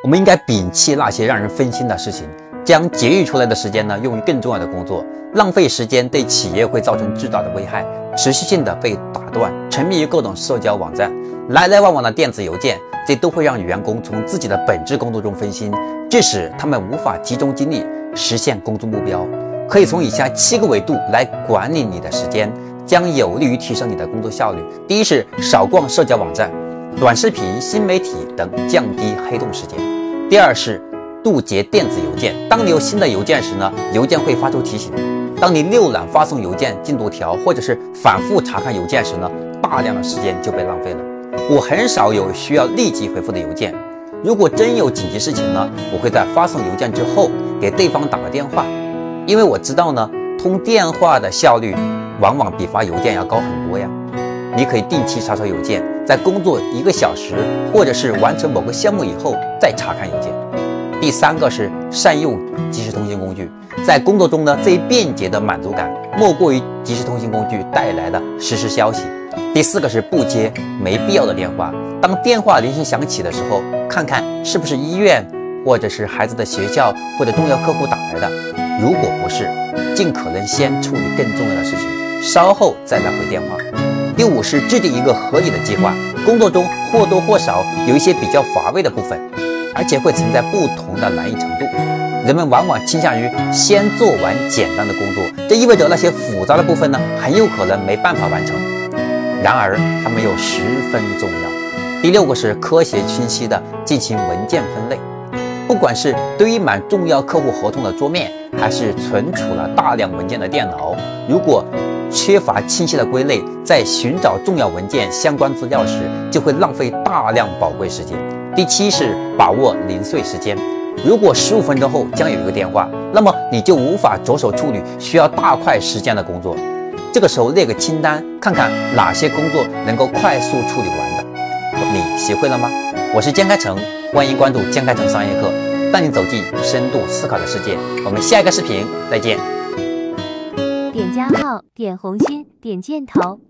我们应该摒弃那些让人分心的事情，将节约出来的时间呢用于更重要的工作。浪费时间对企业会造成巨大的危害，持续性的被打断，沉迷于各种社交网站，来来往往的电子邮件，这都会让员工从自己的本职工作中分心，致使他们无法集中精力实现工作目标。可以从以下七个维度来管理你的时间，将有利于提升你的工作效率。第一是少逛社交网站。短视频、新媒体等降低黑洞时间。第二是杜绝电子邮件。当你有新的邮件时呢，邮件会发出提醒。当你浏览发送邮件进度条或者是反复查看邮件时呢，大量的时间就被浪费了。我很少有需要立即回复的邮件。如果真有紧急事情呢，我会在发送邮件之后给对方打个电话，因为我知道呢，通电话的效率往往比发邮件要高很多呀。你可以定期查查邮件，在工作一个小时或者是完成某个项目以后再查看邮件。第三个是善用即时通讯工具，在工作中呢，最便捷的满足感莫过于即时通讯工具带来的实时消息。第四个是不接没必要的电话，当电话铃声响起的时候，看看是不是医院或者是孩子的学校或者重要客户打来的。如果不是，尽可能先处理更重要的事情，稍后再来回电话。第五是制定一个合理的计划。工作中或多或少有一些比较乏味的部分，而且会存在不同的难易程度。人们往往倾向于先做完简单的工作，这意味着那些复杂的部分呢，很有可能没办法完成。然而，它们又十分重要。第六个是科学清晰的进行文件分类。不管是堆满重要客户合同的桌面，还是存储了大量文件的电脑，如果缺乏清晰的归类，在寻找重要文件相关资料时，就会浪费大量宝贵时间。第七是把握零碎时间。如果十五分钟后将有一个电话，那么你就无法着手处理需要大块时间的工作。这个时候列个清单，看看哪些工作能够快速处理完的。你学会了吗？我是江开成，欢迎关注江开成商业课，带你走进深度思考的世界。我们下一个视频再见。加号，点红心，点箭头。